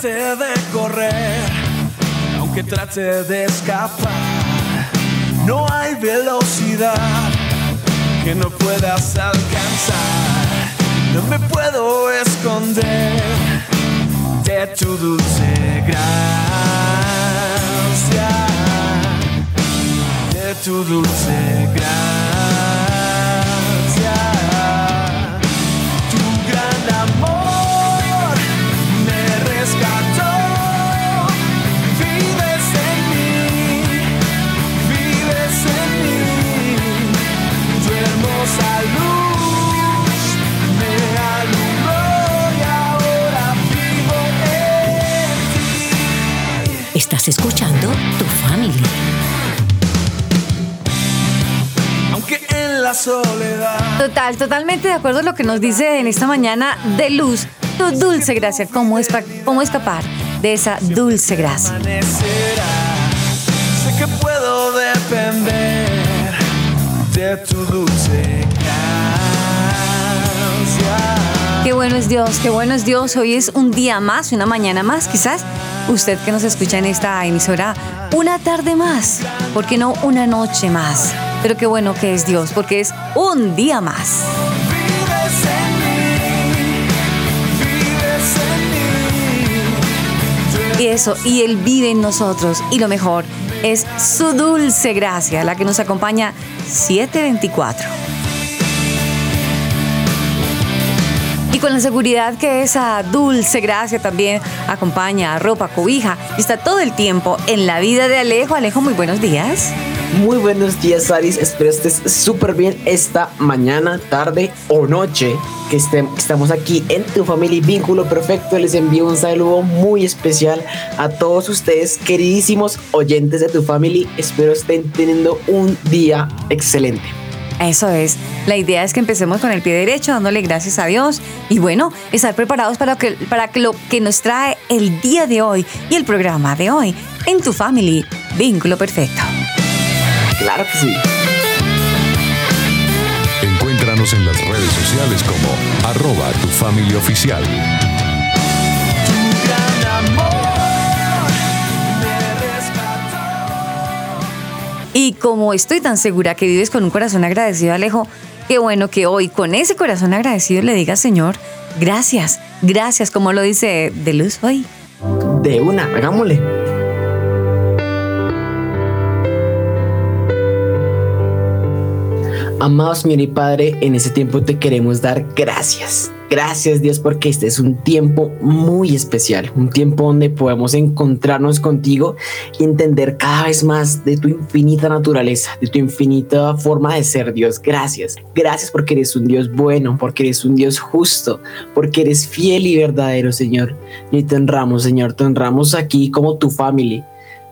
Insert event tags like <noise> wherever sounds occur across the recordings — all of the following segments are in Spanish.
Trate de correr, aunque trate de escapar, no hay velocidad que no puedas alcanzar. No me puedo esconder de tu dulce gracia, de tu dulce gracia. Estás escuchando Tu Family. Aunque en la soledad Total, totalmente de acuerdo a lo que nos dice en esta mañana de luz, tu dulce gracia, cómo, espa- cómo escapar de esa dulce gracia. sé que puedo depender de tu dulce gracia. Qué bueno es Dios, qué bueno es Dios. Hoy es un día más, una mañana más, quizás. Usted que nos escucha en esta emisora, una tarde más, ¿por qué no una noche más? Pero qué bueno que es Dios, porque es un día más. Y eso, y Él vive en nosotros. Y lo mejor es su dulce gracia, la que nos acompaña 724. Y con la seguridad que esa dulce gracia también acompaña, ropa, cobija, y está todo el tiempo en la vida de Alejo. Alejo, muy buenos días. Muy buenos días, Aris. Espero estés súper bien esta mañana, tarde o noche que estamos aquí en Tu Familia y Vínculo Perfecto. Les envío un saludo muy especial a todos ustedes, queridísimos oyentes de Tu Family. Espero estén teniendo un día excelente. Eso es. La idea es que empecemos con el pie derecho, dándole gracias a Dios. Y bueno, estar preparados para, que, para que lo que nos trae el día de hoy y el programa de hoy en tu family. Vínculo perfecto. Claro que sí. Encuéntranos en las redes sociales como arroba tu familia oficial. Y como estoy tan segura que vives con un corazón agradecido, Alejo, qué bueno que hoy con ese corazón agradecido le digas, Señor, gracias, gracias, como lo dice de luz hoy. De una, hagámosle. Amado Señor y Padre, en este tiempo te queremos dar gracias. Gracias Dios porque este es un tiempo muy especial, un tiempo donde podemos encontrarnos contigo y entender cada vez más de tu infinita naturaleza, de tu infinita forma de ser Dios. Gracias. Gracias porque eres un Dios bueno, porque eres un Dios justo, porque eres fiel y verdadero Señor. Y te honramos Señor, te honramos aquí como tu familia.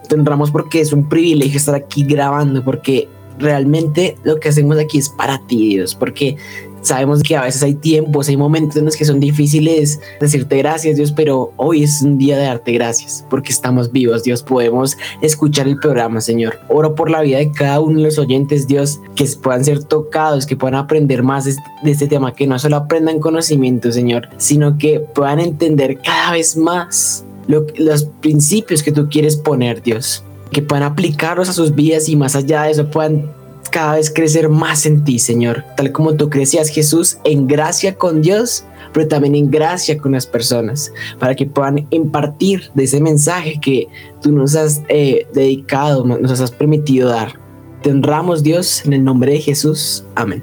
Te honramos porque es un privilegio estar aquí grabando, porque realmente lo que hacemos aquí es para ti, Dios, porque sabemos que a veces hay tiempos, hay momentos en los que son difíciles decirte gracias, Dios, pero hoy es un día de darte gracias, porque estamos vivos, Dios, podemos escuchar el programa, Señor. Oro por la vida de cada uno de los oyentes, Dios, que puedan ser tocados, que puedan aprender más de este tema, que no solo aprendan conocimiento, Señor, sino que puedan entender cada vez más lo- los principios que tú quieres poner, Dios que puedan aplicarlos a sus vidas y más allá de eso puedan cada vez crecer más en ti, Señor, tal como tú crecías, Jesús, en gracia con Dios, pero también en gracia con las personas, para que puedan impartir de ese mensaje que tú nos has eh, dedicado, nos has permitido dar. Te honramos, Dios, en el nombre de Jesús. Amén.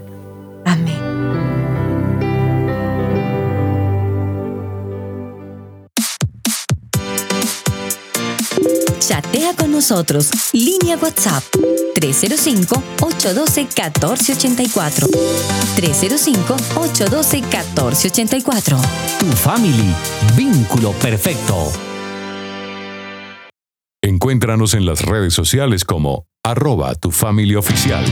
Amén. Nosotros. Línea WhatsApp 305-812-1484. 305-812-1484. Tu family, vínculo perfecto. Encuéntranos en las redes sociales como arroba tu familia oficial.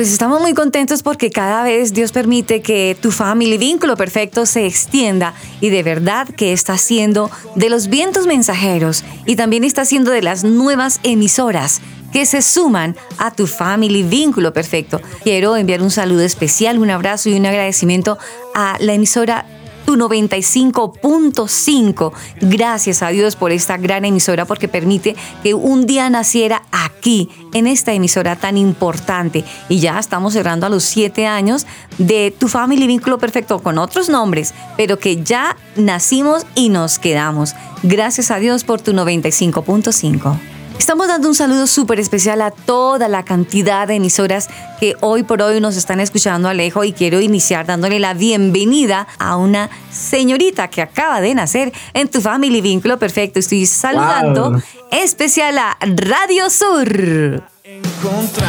Pues estamos muy contentos porque cada vez Dios permite que tu familia vínculo perfecto se extienda y de verdad que está siendo de los vientos mensajeros y también está siendo de las nuevas emisoras que se suman a tu family vínculo perfecto. Quiero enviar un saludo especial, un abrazo y un agradecimiento a la emisora tu 95.5. Gracias a Dios por esta gran emisora porque permite que un día naciera aquí, en esta emisora tan importante. Y ya estamos cerrando a los siete años de Tu Family Vínculo Perfecto con otros nombres, pero que ya nacimos y nos quedamos. Gracias a Dios por tu 95.5. Estamos dando un saludo súper especial a toda la cantidad de emisoras que hoy por hoy nos están escuchando Alejo y quiero iniciar dándole la bienvenida a una señorita que acaba de nacer en tu Family Vínculo Perfecto. Estoy saludando Wow. especial a Radio Sur.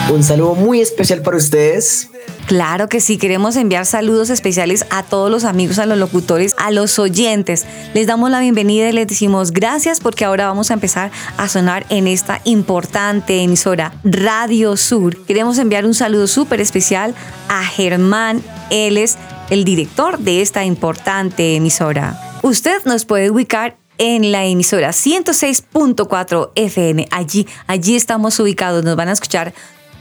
Un saludo muy especial para ustedes. Claro que sí, queremos enviar saludos especiales a todos los amigos, a los locutores, a los oyentes. Les damos la bienvenida y les decimos gracias porque ahora vamos a empezar a sonar en esta importante emisora Radio Sur. Queremos enviar un saludo súper especial a Germán, él es el director de esta importante emisora. Usted nos puede ubicar en la emisora 106.4 FM. Allí, allí estamos ubicados. Nos van a escuchar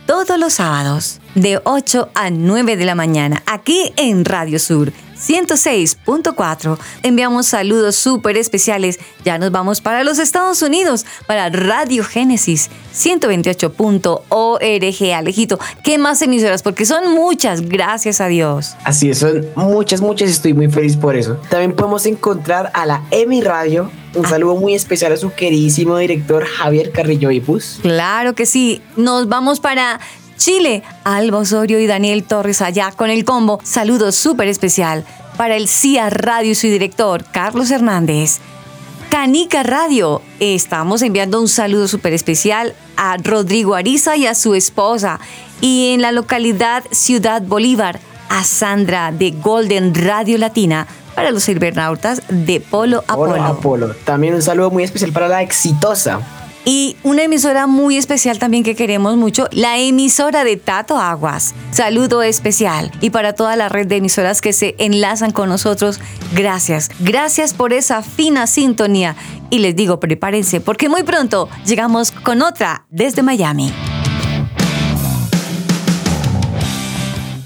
todos los sábados de 8 a 9 de la mañana aquí en Radio Sur 106.4. Enviamos saludos súper especiales. Ya nos vamos para los Estados Unidos, para Radio Génesis 128.org. Alejito, ¿qué más emisoras? Porque son muchas, gracias a Dios. Así es, son muchas, muchas y estoy muy feliz por eso. También podemos encontrar a la EMI Radio. Un saludo muy especial a su queridísimo director Javier Carrillo Ipus. Claro que sí. Nos vamos para Chile. Alba Osorio y Daniel Torres allá con el combo. Saludos súper especial para el CIA Radio y su director, Carlos Hernández. Canica Radio. Estamos enviando un saludo súper especial a Rodrigo Ariza y a su esposa. Y en la localidad Ciudad Bolívar, a Sandra de Golden Radio Latina para los cibernautas de Polo Apolo. Hola, Apolo. También un saludo muy especial para la exitosa. Y una emisora muy especial también que queremos mucho, la emisora de Tato Aguas. Saludo especial. Y para toda la red de emisoras que se enlazan con nosotros, gracias. Gracias por esa fina sintonía. Y les digo, prepárense porque muy pronto llegamos con otra desde Miami.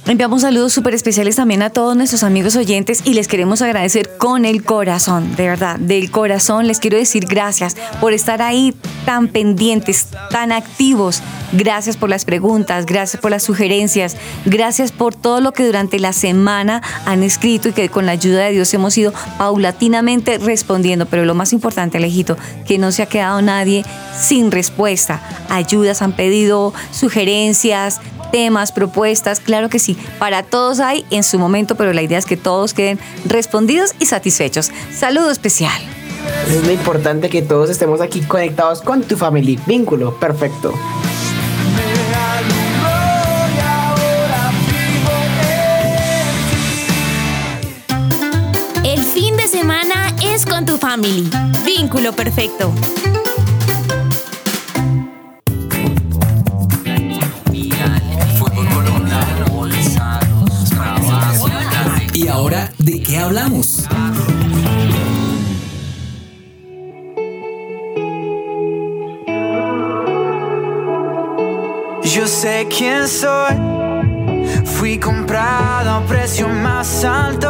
Enviamos saludos súper especiales también a todos nuestros amigos oyentes y les queremos agradecer con el corazón, de verdad, del corazón les quiero decir gracias por estar ahí tan pendientes, tan activos. Gracias por las preguntas, gracias por las sugerencias, gracias por todo lo que durante la semana han escrito y que con la ayuda de Dios hemos ido paulatinamente respondiendo. Pero lo más importante, Alejito, que no se ha quedado nadie sin respuesta. Ayudas han pedido, sugerencias, temas, propuestas, claro que sí, para todos hay en su momento, pero la idea es que todos queden respondidos y satisfechos. Saludo especial. Es lo importante que todos estemos aquí conectados con tu familia. Vínculo perfecto. El fin de semana es con tu family. Vínculo perfecto. Sé quién soy. Fui comprado a precio más alto.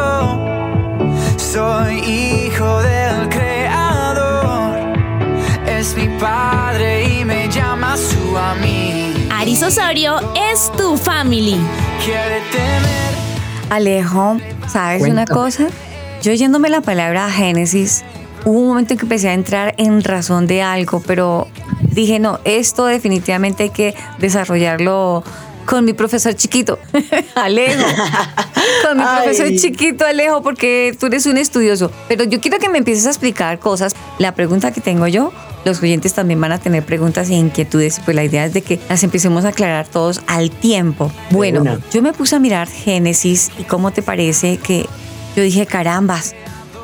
Soy hijo del creador. Es mi padre y me llama su amigo. Aris Osorio es tu family. Alejo, ¿sabes una Cuéntame. cosa? Yo oyéndome la palabra Génesis, hubo un momento en que empecé a entrar en razón de algo, pero dije, no, esto definitivamente hay que desarrollarlo con mi profesor chiquito, <laughs> Alejo. con mi Ay. profesor chiquito Alejo porque tú eres un estudioso. Pero yo quiero que me empieces a explicar cosas. La pregunta que tengo yo, los oyentes también van a tener preguntas e inquietudes. Pues la idea es de que las empecemos a aclarar todos al tiempo. Bueno, yo me puse a mirar Génesis y cómo te parece que yo dije, carambas,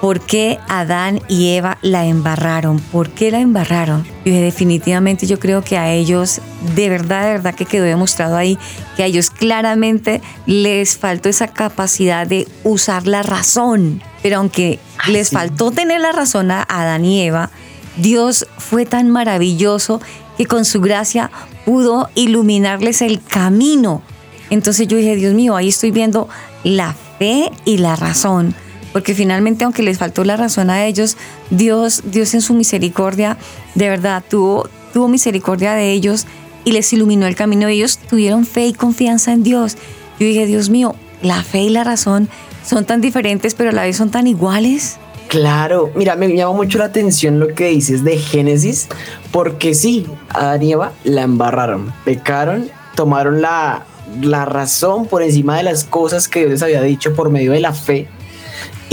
¿por qué Adán y Eva la embarraron? ¿Por qué la embarraron? Yo dije, definitivamente yo creo que a ellos, de verdad, de verdad que quedó demostrado ahí, que a ellos claramente les faltó esa capacidad de usar la razón. Pero aunque Ay, les sí. faltó tener la razón a Adán y Eva, Dios fue tan maravilloso que con su gracia pudo iluminarles el camino. Entonces yo dije, Dios mío, ahí estoy viendo la fe y la razón. Porque finalmente, aunque les faltó la razón a ellos, Dios, Dios en su misericordia, de verdad, tuvo, tuvo misericordia de ellos y les iluminó el camino. Ellos tuvieron fe y confianza en Dios. Yo dije, Dios mío, la fe y la razón son tan diferentes, pero a la vez son tan iguales. Claro, mira, me llama mucho la atención lo que dices de Génesis, porque sí, Adán y Eva la embarraron, pecaron, tomaron la, la razón por encima de las cosas que Dios les había dicho por medio de la fe,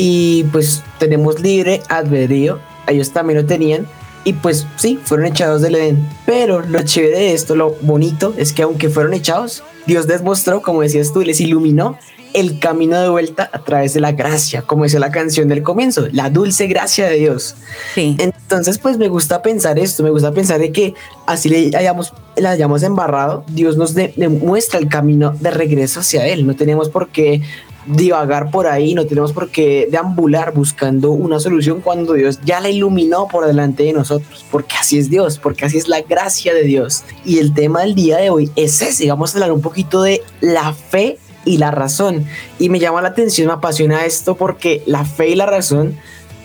y pues tenemos libre albedrío, ellos también lo tenían, y pues sí, fueron echados del Edén. Pero lo chévere de esto, lo bonito, es que aunque fueron echados, Dios les mostró, como decías tú, les iluminó el camino de vuelta a través de la gracia, como decía la canción del comienzo, la dulce gracia de Dios. Sí. Entonces, pues me gusta pensar esto, me gusta pensar de que así le hayamos, la hayamos embarrado, Dios nos de- demuestra el camino de regreso hacia Él. No tenemos por qué divagar por ahí, no tenemos por qué deambular buscando una solución cuando Dios ya la iluminó por delante de nosotros, porque así es Dios, porque así es la gracia de Dios. Y el tema del día de hoy es ese, vamos a hablar un poquito de la fe y la razón. Y me llama la atención, me apasiona esto porque la fe y la razón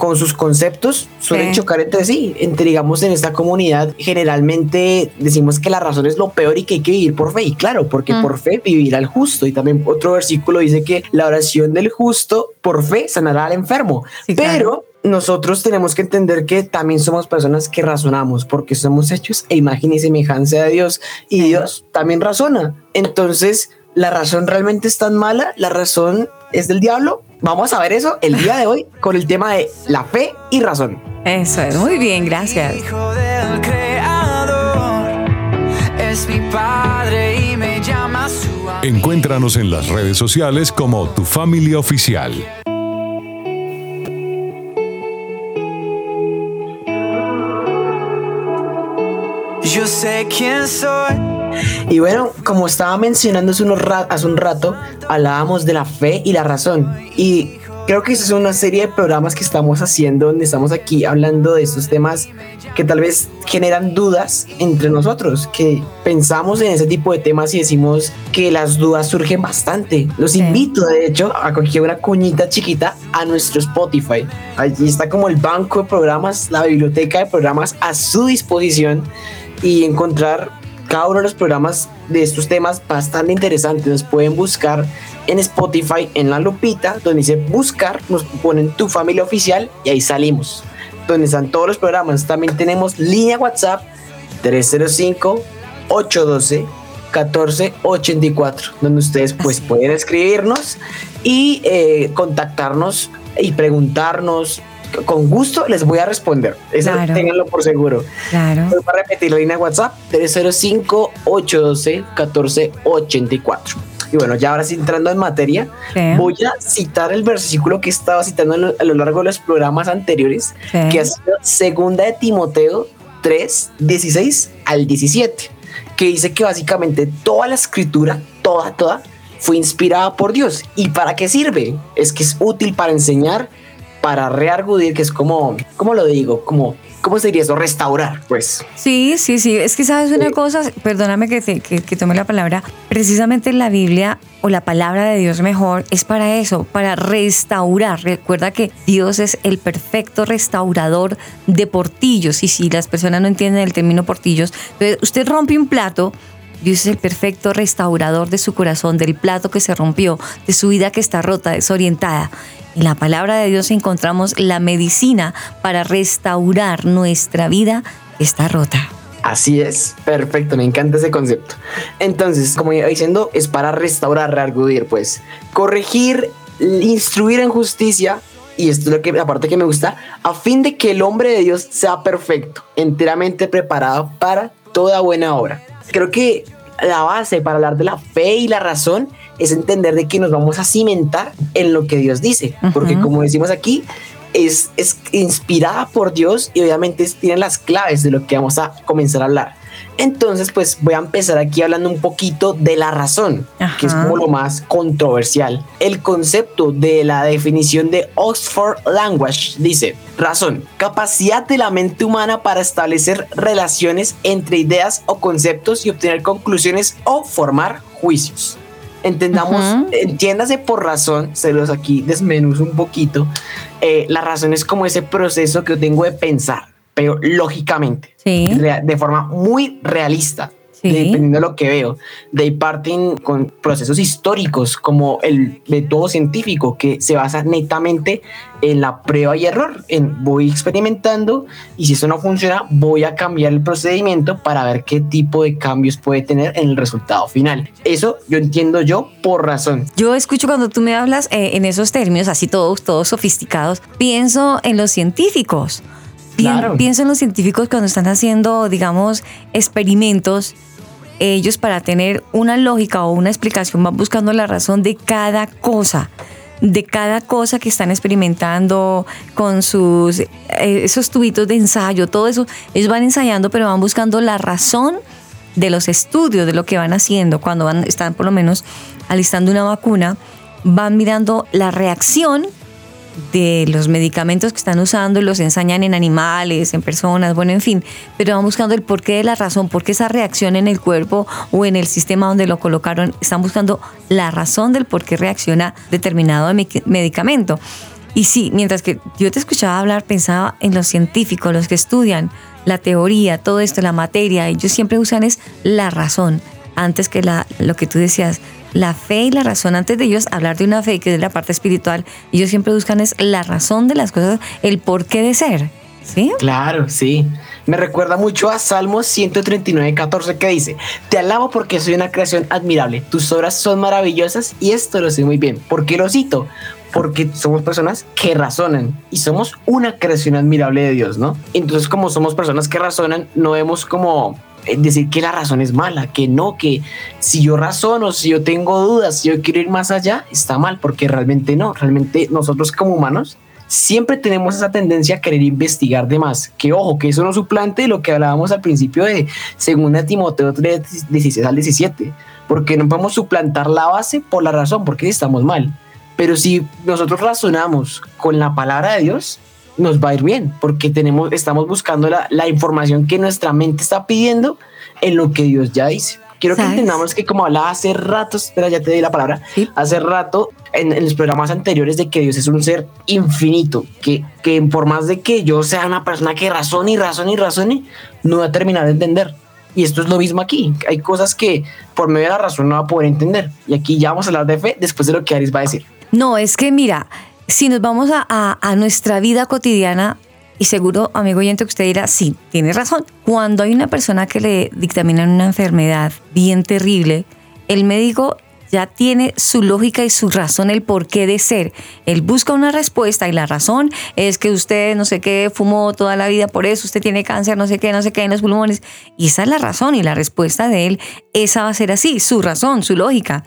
con sus conceptos suelen Sí. chocar entre sí. Entre, digamos, en esta comunidad, generalmente decimos que la razón es lo peor y que hay que vivir por fe. Y claro, porque Mm. por fe vivirá el justo. Y también otro versículo dice que la oración del justo por fe sanará al enfermo. Sí, Pero claro. nosotros tenemos que entender que también somos personas que razonamos porque somos hechos a imagen y semejanza de Dios y Sí. Dios también razona. Entonces, ¿la razón realmente es tan mala? ¿La razón es del diablo? Vamos a ver eso el día de hoy con el tema de la fe y razón. Eso es, muy bien, gracias. Hijo del creador, es mi padre y me llama su amigo. Encuéntranos en las redes sociales como Tu Familia Oficial. Yo sé quién soy. Y bueno, como estaba mencionando hace, unos ra- hace un rato, hablábamos de la fe y la razón. Y creo que esa es una serie de programas que estamos haciendo, donde estamos aquí hablando de estos temas que tal vez generan dudas entre nosotros, que pensamos en ese tipo de temas y decimos que las dudas surgen bastante. Los Sí. invito, de hecho, a cualquier una cuñita chiquita a nuestro Spotify. Allí está como el banco de programas, la biblioteca de programas a su disposición y encontrar cada uno de los programas de estos temas bastante interesantes. Nos pueden buscar en Spotify, en la lupita, donde dice buscar, nos ponen tu familia oficial y ahí salimos. Donde están todos los programas. También tenemos línea WhatsApp 305-812-1484, donde ustedes pues pueden escribirnos y eh, contactarnos y preguntarnos. Con gusto les voy a responder. Eso Claro. ténganlo por seguro. Claro. Voy a repetir la línea WhatsApp 305-812-1484. Y bueno, ya ahora sí entrando en materia, Sí. voy a citar el versículo que estaba citando a lo, a lo largo de los programas anteriores, Sí. que ha sido segunda de Timoteo 3, 16 al 17, que dice que básicamente toda la escritura, toda, toda, fue inspirada por Dios. ¿Y para qué sirve? Es que es útil para enseñar, para reargudir, que es como, ¿cómo lo digo? Como, ¿cómo se diría eso? Restaurar, pues. Sí, sí, sí. Es que sabes una Sí. cosa, perdóname que, te- que, que tome la palabra. Precisamente la Biblia o la palabra de Dios mejor es para eso, para restaurar. Recuerda que Dios es el perfecto restaurador de portillos. Y si las personas no entienden el término portillos, entonces usted rompe un plato. Dios es el perfecto restaurador de su corazón, del plato que se rompió, de su vida que está rota, desorientada. En la palabra de Dios encontramos la medicina para restaurar nuestra vida que está rota. Así es, perfecto, me encanta ese concepto. Entonces, como iba diciendo, es para restaurar, reargudir, pues, corregir, instruir en justicia, y esto es lo que aparte que me gusta, a fin de que el hombre de Dios sea perfecto, enteramente preparado para toda buena obra. Creo que la base para hablar de la fe y la razón es entender de que nos vamos a cimentar en lo que Dios dice, porque como decimos aquí, es, es inspirada por Dios y obviamente tiene las claves de lo que vamos a comenzar a hablar. Entonces, pues voy a empezar aquí hablando un poquito de la razón, que es como lo más controversial. El concepto de la definición de Oxford Language dice, razón, capacidad de la mente humana para establecer relaciones entre ideas o conceptos y obtener conclusiones o formar juicios entendamos, entiéndase por razón, se los aquí desmenuzo un poquito. Eh, la razón es como ese proceso que yo tengo de pensar, pero lógicamente, de forma muy realista dependiendo de lo que veo. De parten con procesos históricos como el método científico que se basa netamente en la prueba y error. En voy experimentando y si eso no funciona, voy a cambiar el procedimiento para ver qué tipo de cambios puede tener en el resultado final. Eso yo entiendo yo por razón. Yo escucho cuando tú me hablas eh, en esos términos así todos, todos sofisticados, pienso en los científicos. Pienso en los científicos cuando están haciendo, digamos, experimentos ellos para tener una lógica o una explicación van buscando la razón de cada cosa de cada cosa que están experimentando con sus eh, esos tubitos de ensayo, todo eso, ellos van ensayando, pero van buscando la razón de los estudios, de lo que van haciendo, cuando van, están por lo menos alistando una vacuna, van mirando la reacción de los medicamentos que están usando los ensañan en animales, en personas, bueno, en fin, pero van buscando el porqué de la razón, por qué esa reacción en el cuerpo o en el sistema donde lo colocaron, están buscando la razón del por qué reacciona determinado medicamento. Y sí, mientras que yo te escuchaba hablar, pensaba en los científicos, los que estudian la teoría, todo esto, la materia, ellos siempre usan es la razón, antes que la, lo que tú decías, la fe y la razón. Antes de ellos hablar de una fe que es la parte espiritual, ellos siempre buscan es la razón de las cosas, el porqué de ser. ¿Sí? Claro, sí. Me recuerda mucho a Salmos 139, 14 que dice, te alabo porque soy una creación admirable, tus obras son maravillosas y esto lo sé muy bien. ¿Por qué lo cito? Porque somos personas que razonan y somos una creación admirable de Dios, ¿no? Entonces como somos personas que razonan, no vemos como decir que la razón es mala, que no, que si yo razono, si yo tengo dudas, si yo quiero ir más allá, está mal, porque realmente no, realmente nosotros como humanos siempre tenemos esa tendencia a querer investigar de más, que ojo, que eso no suplante lo que hablábamos al principio de 2 Timoteo 3, 16 al 17, porque no podemos suplantar la base por la razón, porque estamos mal. Pero si nosotros razonamos con la palabra de Dios, nos va a ir bien, porque tenemos, estamos buscando la, la información que nuestra mente está pidiendo en lo que Dios ya dice. Quiero que entendamos que como hablaba hace rato, espera, ya te di la palabra, hace rato en, en, los programas anteriores de que Dios es un ser infinito, que, que por más de que yo sea una persona que razone y razone y razone, no va a terminar de entender. Y esto es lo mismo aquí. Hay cosas que por medio de la razón no va a poder entender. Y aquí ya vamos a hablar de fe después de lo que Aris va a decir. No, es que mira, si nos vamos a, nuestra vida cotidiana, y seguro, amigo oyente, que usted dirá, sí, tiene razón. Cuando hay una persona que le dictaminan una enfermedad bien terrible, el médico ya tiene su lógica y su razón, el porqué de ser. Él busca una respuesta y la razón es que usted no sé qué fumó toda la vida, por eso usted tiene cáncer, no sé qué, no sé qué en los pulmones. Y esa es la razón y la respuesta de él, esa va a ser así, su razón, su lógica.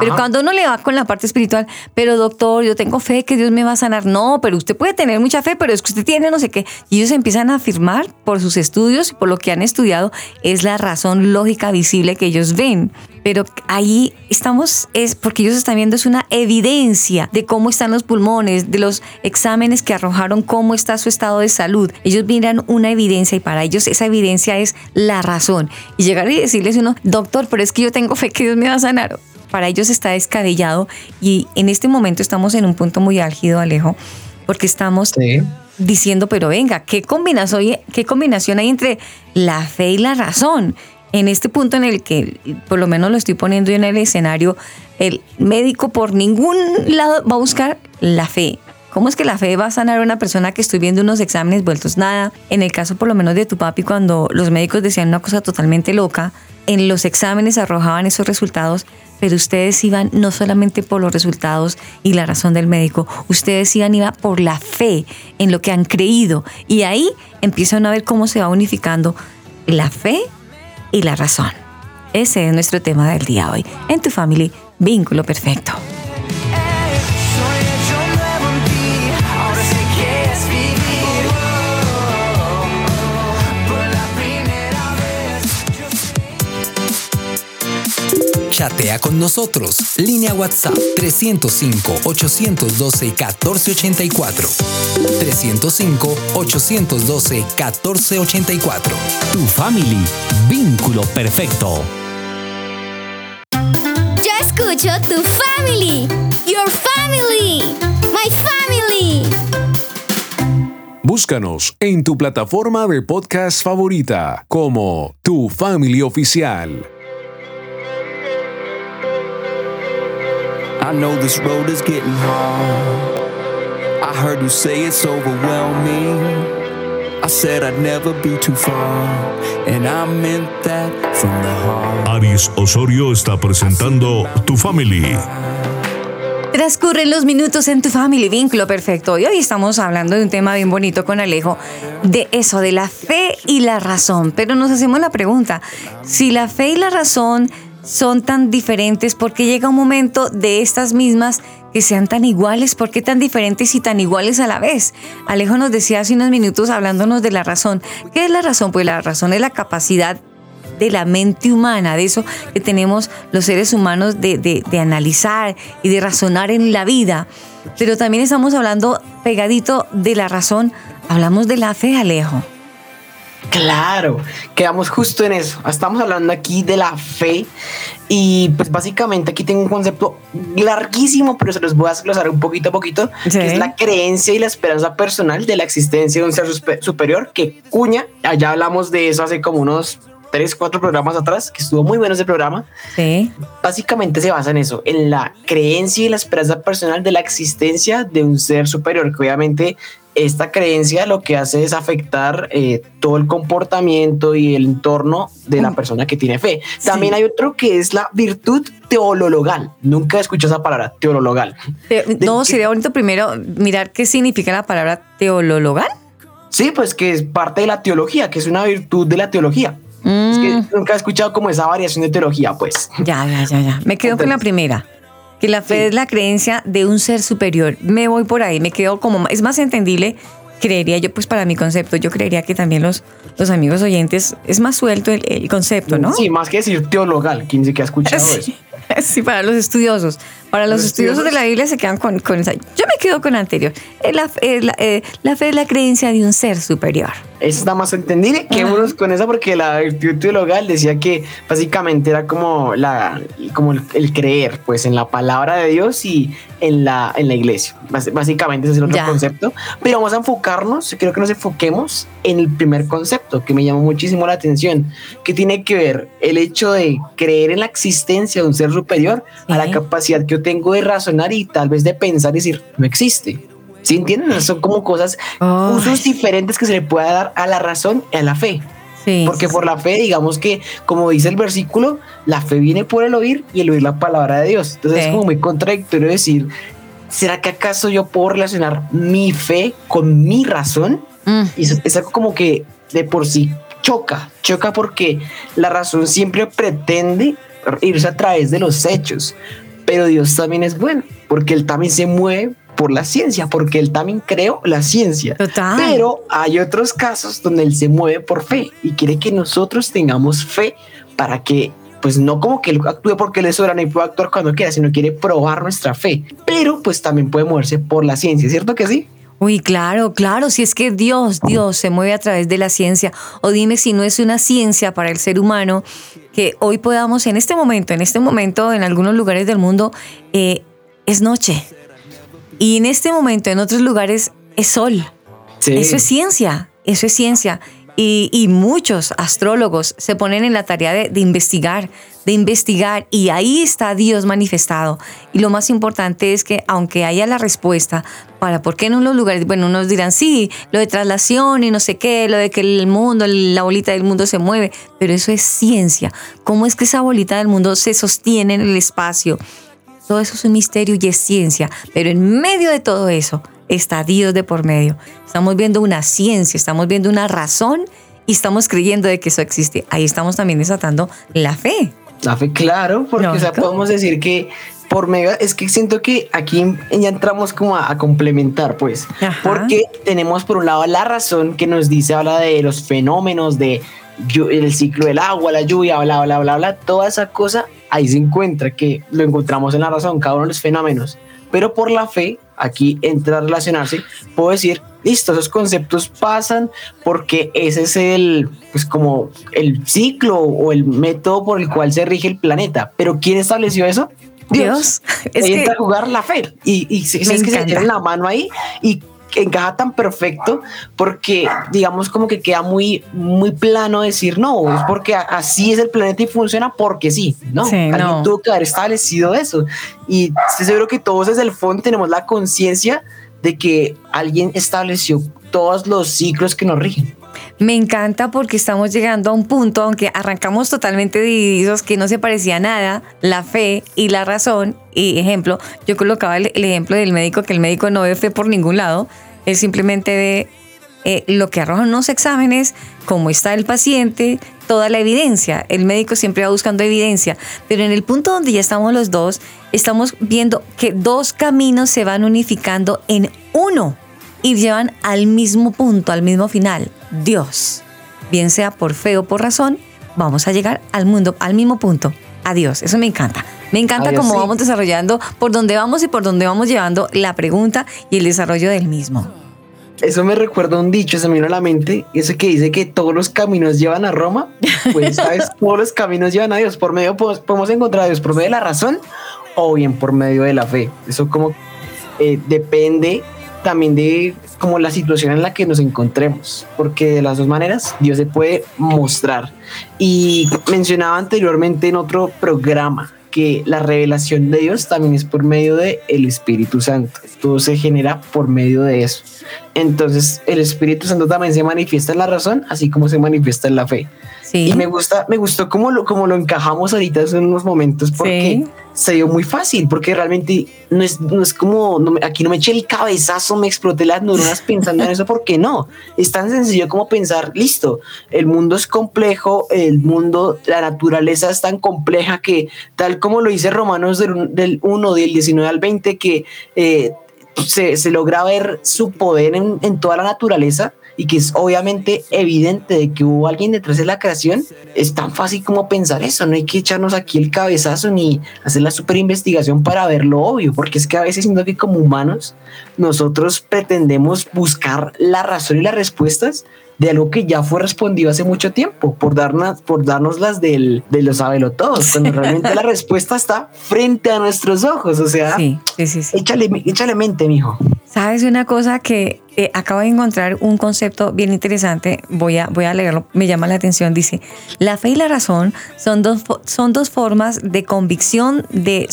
Pero cuando uno le va con la parte espiritual, pero doctor, yo tengo fe que Dios me va a sanar. No, pero usted puede tener mucha fe, pero es que usted tiene no sé qué. Y ellos empiezan a afirmar por sus estudios y por lo que han estudiado, es la razón lógica visible que ellos ven. Pero ahí estamos, es porque ellos están viendo, es una evidencia de cómo están los pulmones, de los exámenes que arrojaron cómo está su estado de salud. Ellos miran una evidencia y para ellos esa evidencia es la razón. Y llegar y decirles uno, doctor, pero es que yo tengo fe que Dios me va a sanar para ellos está descabellado y en este momento estamos en un punto muy álgido, Alejo, porque estamos diciendo, pero venga, ¿qué combinación, ¿qué combinación hay entre la fe y la razón? En este punto en el que, por lo menos lo estoy poniendo en el escenario, el médico por ningún lado va a buscar la fe. ¿Cómo es que la fe va a sanar a una persona que estoy viendo unos exámenes vueltos nada? En el caso por lo menos de tu papi, cuando los médicos decían una cosa totalmente loca, en los exámenes arrojaban esos resultados, pero ustedes iban no solamente por los resultados y la razón del médico, ustedes iban iba por la fe en lo que han creído. Y ahí empiezan a ver cómo se va unificando la fe y la razón. Ese es nuestro tema del día hoy. En tu family, vínculo perfecto. Chatea con nosotros. Línea WhatsApp 305-812-1484. 305-812-1484. Tu family, vínculo perfecto. Yo escucho tu family. Your family. My family. Búscanos en tu plataforma de podcast favorita como Tu Family Oficial. I know this road is getting hard. I heard you say it's overwhelming. I said I'd never be too far, and I meant that from the heart. Aris Osorio está presentando Tu Family. Transcurren los minutos en tu family, vínculo perfecto. Y hoy estamos hablando de un tema bien bonito con Alejo, de eso, de la fe y la razón. Pero nos hacemos la pregunta, si la fe y la razón son tan diferentes, ¿por qué llega un momento de estas mismas que sean tan iguales? ¿Por qué tan diferentes y tan iguales a la vez? Alejo nos decía hace unos minutos hablándonos de la razón. ¿Qué es la razón? Pues la razón es la capacidad de la mente humana, de eso que tenemos los seres humanos de, de- de analizar y de razonar en la vida. Pero también estamos hablando pegadito de la razón, hablamos de la fe, Alejo. Claro, quedamos justo en eso. Estamos hablando aquí de la fe y pues básicamente aquí tengo un concepto larguísimo, pero se los voy a desglosar un poquito a poquito, Sí. que es la creencia y la esperanza personal de la existencia de un ser superior que cuña, allá hablamos de eso hace como unos tres, cuatro programas atrás, que estuvo muy bueno ese programa, Sí. básicamente se basa en eso, en la creencia y la esperanza personal de la existencia de un ser superior, que obviamente esta creencia lo que hace es afectar eh, todo el comportamiento y el entorno de la persona que tiene fe. También hay otro que es la virtud teologal. Nunca escuché esa palabra, teologal. Te- no, sería bonito primero mirar qué significa la palabra teologal. Sí, pues que es parte de la teología, que es una virtud de la teología. Es que nunca he escuchado como esa variación de teología, pues. Ya, ya, ya, ya. Me quedo con la primera. Que la fe es la creencia de un ser superior. Me voy por ahí, me quedo como... Es más entendible, creería yo, pues para mi concepto, yo creería que también los, los amigos oyentes, es más suelto el, el concepto, ¿no? Sí, más que decir teologal, ¿quién se que ha escuchado eso? Sí, <laughs> sí, para los estudiosos. Para los, Los estudiosos de la Biblia se quedan con, con esa. Yo me quedo con anterior. Eh, La, la, eh, la fe es la creencia de un ser superior. Eso está más entendible. Quedémonos con eso porque la virtud teologal decía que básicamente era como, la, como el, el creer pues en la palabra de Dios y en la, en la iglesia. Básicamente ese es el otro Ya. concepto. Pero vamos a enfocarnos, creo que nos enfoquemos en el primer concepto que me llamó muchísimo la atención, que tiene que ver el hecho de creer en la existencia de un ser superior a la Sí. capacidad que yo tengo de razonar y tal vez de pensar y decir, no existe. ¿Sí entienden? Son como cosas, Ay. usos diferentes que se le pueda dar a la razón y a la fe. Sí. Porque por la fe, digamos que, como dice el versículo, la fe viene por el oír y el oír la palabra de Dios. Entonces Sí. es como muy contradictorio decir, ¿será que acaso yo puedo relacionar mi fe con mi razón? Mm, Y eso es algo como que de por sí choca, choca porque la razón siempre pretende irse a través de los hechos, pero Dios también es bueno, porque Él también se mueve por la ciencia, porque Él también creó la ciencia. Total. Pero hay otros casos donde Él se mueve por fe y quiere que nosotros tengamos fe para que pues no como que él actúe porque él es soberano y puede actuar cuando quiera, sino quiere probar nuestra fe. Pero pues también puede moverse por la ciencia, ¿cierto que sí? Uy, claro, claro, si es que Dios, Dios se mueve a través de la ciencia, o dime si no es una ciencia para el ser humano que hoy podamos en este momento, en este momento, en algunos lugares del mundo, eh, es noche. Y en este momento, en otros lugares, es sol. Sí. Eso es ciencia, eso es ciencia. Y, y muchos astrólogos se ponen en la tarea de, de investigar, de investigar, y ahí está Dios manifestado. Y lo más importante es que aunque haya la respuesta para por qué en unos lugares, bueno, unos dirán, sí, lo de traslación y no sé qué, lo de que el mundo, la bolita del mundo se mueve, pero eso es ciencia. ¿Cómo es que esa bolita del mundo se sostiene en el espacio? Todo eso es un misterio y es ciencia, pero en medio de todo eso está Dios de por medio. Estamos viendo una ciencia, estamos viendo una razón y estamos creyendo de que eso existe. Ahí estamos también desatando la fe. La fe, claro, porque o sea, podemos decir que por medio, es que siento que aquí ya entramos como a, a complementar, pues, Ajá. porque tenemos por un lado la razón que nos dice, habla de los fenómenos, de el ciclo del agua, la lluvia, bla, bla, bla, bla, toda esa cosa, ahí se encuentra, que lo encontramos en la razón, cada uno de los fenómenos. Pero por la fe, aquí entra a relacionarse, puedo decir, listo, esos conceptos pasan porque ese es el, pues como el ciclo o el método por el cual se rige el planeta. Pero ¿quién estableció eso? Dios. <laughs> Es ahí que- entra a jugar la fe y, y Me es que se la mano ahí y encaja tan perfecto porque digamos como que queda muy muy plano decir no es porque así es el planeta y funciona porque sí no Sí, alguien no. tuvo que haber establecido eso y estoy seguro que todos desde el fondo tenemos la conciencia de que alguien estableció todos los ciclos que nos rigen Me encanta porque estamos llegando a un punto, aunque arrancamos totalmente divididos, que no se parecía a nada, la fe y la razón. Y ejemplo, yo colocaba el, el ejemplo del médico, que el médico no ve fe por ningún lado, él simplemente ve eh, lo que arrojan los exámenes, cómo está el paciente, toda la evidencia. El médico siempre va buscando evidencia, pero en el punto donde ya estamos los dos, estamos viendo que dos caminos se van unificando en uno y llevan al mismo punto, al mismo final, Dios. Bien sea por fe o por razón, vamos a llegar al mundo, al mismo punto, a Dios. Eso me encanta. Me encanta A cómo sí. vamos desarrollando, por dónde vamos y por dónde vamos llevando la pregunta y el desarrollo del mismo. Eso me recuerda un dicho, se me vino a la mente, ese que dice que todos los caminos llevan a Roma, pues <laughs> sabes, todos los caminos llevan a Dios, por medio podemos, podemos encontrar a Dios por medio de la razón o bien por medio de la fe. Eso como eh, depende también de como la situación en la que nos encontremos, porque de las dos maneras Dios se puede mostrar. Y mencionaba anteriormente en otro programa que la revelación de Dios también es por medio de el Espíritu Santo. Todo se genera por medio de eso. Entonces, el Espíritu Santo también se manifiesta en la razón, así como se manifiesta en la fe. Sí. Y me gusta, me gustó cómo lo, cómo lo encajamos ahorita en unos momentos porque Sí. se dio muy fácil, porque realmente no es, no es como, no aquí no me eché el cabezazo, me exploté las neuronas <laughs> pensando en eso, porque no, es tan sencillo como pensar, listo, el mundo es complejo, el mundo, la naturaleza es tan compleja que tal como lo dice Romanos del, del 1, del 19 al 20, que eh, se, se logra ver su poder en, en toda la naturaleza y que es obviamente evidente de que hubo alguien detrás de la creación, es tan fácil como pensar eso, no hay que echarnos aquí el cabezazo ni hacer la super investigación para ver lo obvio, porque es que a veces siento que como humanos nosotros pretendemos buscar la razón y las respuestas de algo que ya fue respondido hace mucho tiempo, por darnos, por darnos las del, de los todos, cuando <laughs> realmente la respuesta está frente a nuestros ojos, o sea, Sí, sí, sí, sí. échale, échale mente, mijo. ¿Sabes una cosa que eh, acabo de encontrar un concepto bien interesante? Voy a, voy a leerlo, me llama la atención. Dice, la fe y la razón son dos, son dos formas de convicción de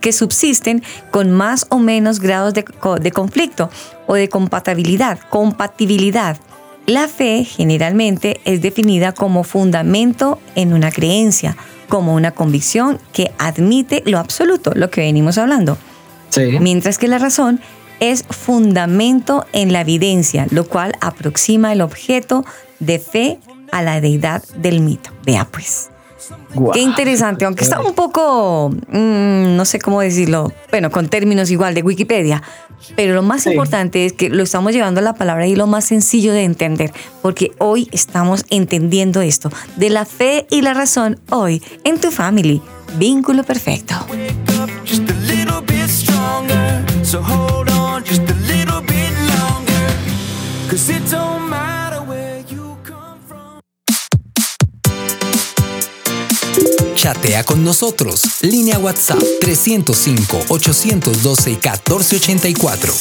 que subsisten con más o menos grados de, de conflicto o de compatibilidad. Compatibilidad. La fe generalmente es definida como fundamento en una creencia, como una convicción que admite lo absoluto, lo que venimos hablando Sí. mientras que la razón es fundamento en la evidencia, lo cual aproxima el objeto de fe a la deidad del mito. Vea pues. Qué interesante, aunque está un poco, mm, no sé cómo decirlo, bueno, con términos igual de Wikipedia, pero lo más Sí. importante es que lo estamos llevando a la palabra y lo más sencillo de entender, porque hoy estamos entendiendo esto, de la fe y la razón hoy en tu family, vínculo perfecto. just a little bit stronger. So hold on just a little bit longer. Cause it don't matter where you come from. Chat Chatea con nosotros. Línea WhatsApp 305-812-1484.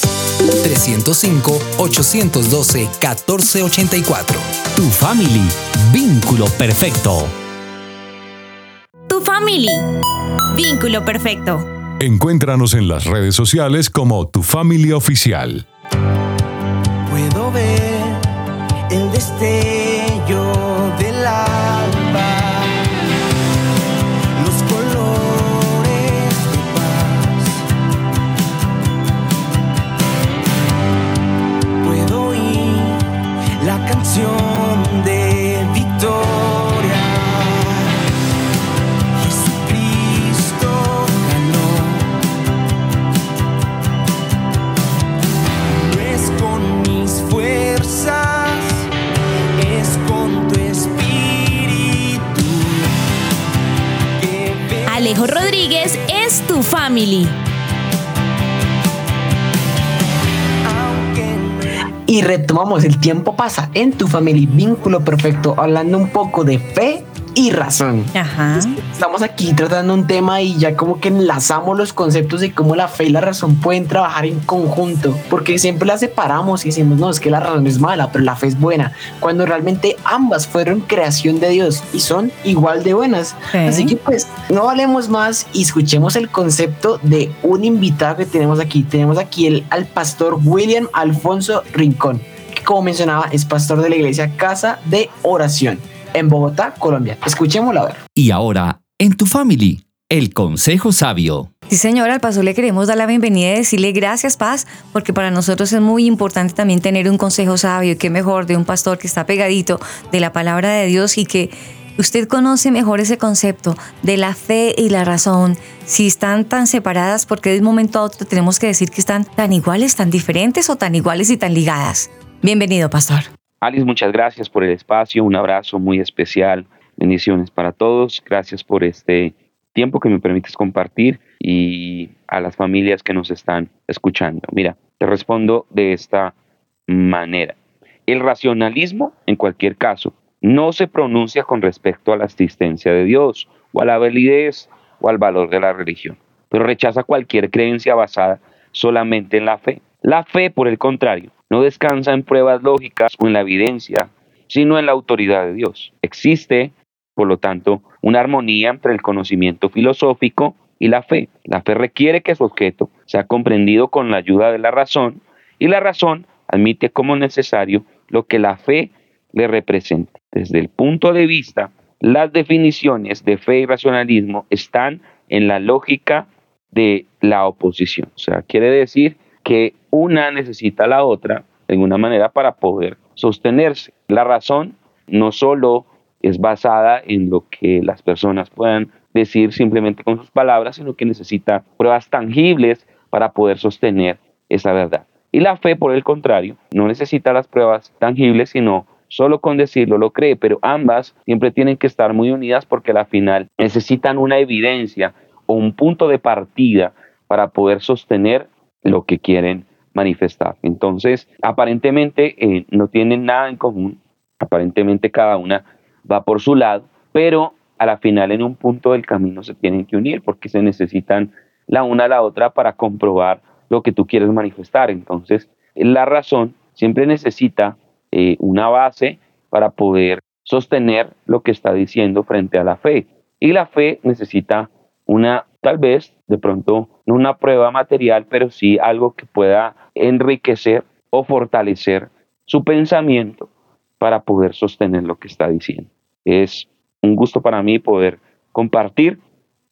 305-812-1484. Tu family. Vínculo perfecto. Tu family. Vínculo perfecto. Encuéntranos en las redes sociales como Tu Family Oficial. Puedo ver el destello del alba, los colores de. Puedo oír la canción Rodríguez es tu family. Y retomamos, el tiempo pasa en tu familia, vínculo perfecto, hablando un poco de fe y razón. Ajá. Estamos aquí tratando un tema y ya como que enlazamos los conceptos de cómo la fe y la razón pueden trabajar en conjunto, porque siempre las separamos y decimos, no, es que la razón es mala, pero la fe es buena, cuando realmente ambas fueron creación de Dios y son igual de buenas. Sí. Así que pues no hablemos más y escuchemos el concepto de un invitado que tenemos aquí. Tenemos aquí el, al pastor William Alfonso Rincón, que como mencionaba es pastor de la iglesia Casa de Oración en Bogotá, Colombia. Escuchémoslo a ver. Y ahora, en tu family, el consejo sabio. Sí, señora, al pastor le queremos dar la bienvenida y decirle gracias, Paz, porque para nosotros es muy importante también tener un consejo sabio. Y qué mejor de un pastor que está pegadito de la palabra de Dios y que usted conoce mejor ese concepto de la fe y la razón. Si están tan separadas, porque de un momento a otro tenemos que decir que están tan iguales, tan diferentes o tan iguales y tan ligadas. Bienvenido, pastor. Alice, muchas gracias por el espacio, un abrazo muy especial, bendiciones para todos, gracias por este tiempo que me permites compartir y a las familias que nos están escuchando. Mira, te respondo de esta manera. El racionalismo, en cualquier caso, no se pronuncia con respecto a la existencia de Dios o a la validez o al valor de la religión, pero rechaza cualquier creencia basada solamente en la fe. La fe, por el contrario, no descansa en pruebas lógicas o en la evidencia, sino en la autoridad de Dios. Existe, por lo tanto, una armonía entre el conocimiento filosófico y la fe. La fe requiere que su objeto sea comprendido con la ayuda de la razón y la razón admite como necesario lo que la fe le representa. Desde el punto de vista, las definiciones de fe y racionalismo están en la lógica de la oposición. O sea, quiere decir que una necesita a la otra de alguna manera para poder sostenerse. La razón no solo es basada en lo que las personas puedan decir simplemente con sus palabras, sino que necesita pruebas tangibles para poder sostener esa verdad. Y la fe, por el contrario, no necesita las pruebas tangibles, sino solo con decirlo lo cree, pero ambas siempre tienen que estar muy unidas porque al final necesitan una evidencia o un punto de partida para poder sostener lo que quieren manifestar. Entonces, aparentemente eh, no tienen nada en común, aparentemente cada una va por su lado, pero a la final en un punto del camino se tienen que unir porque se necesitan la una a la otra para comprobar lo que tú quieres manifestar. Entonces, la razón siempre necesita eh, una base para poder sostener lo que está diciendo frente a la fe. Y la fe necesita una, tal vez, de pronto, no una prueba material, pero sí algo que pueda enriquecer o fortalecer su pensamiento para poder sostener lo que está diciendo. Es un gusto para mí poder compartir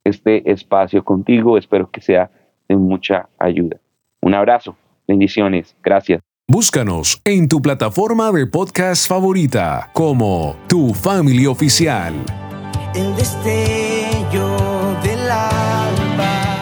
este espacio contigo. Espero que sea de mucha ayuda. Un abrazo, bendiciones, gracias. Búscanos en tu plataforma de podcast favorita como Tu Family Oficial. El destello.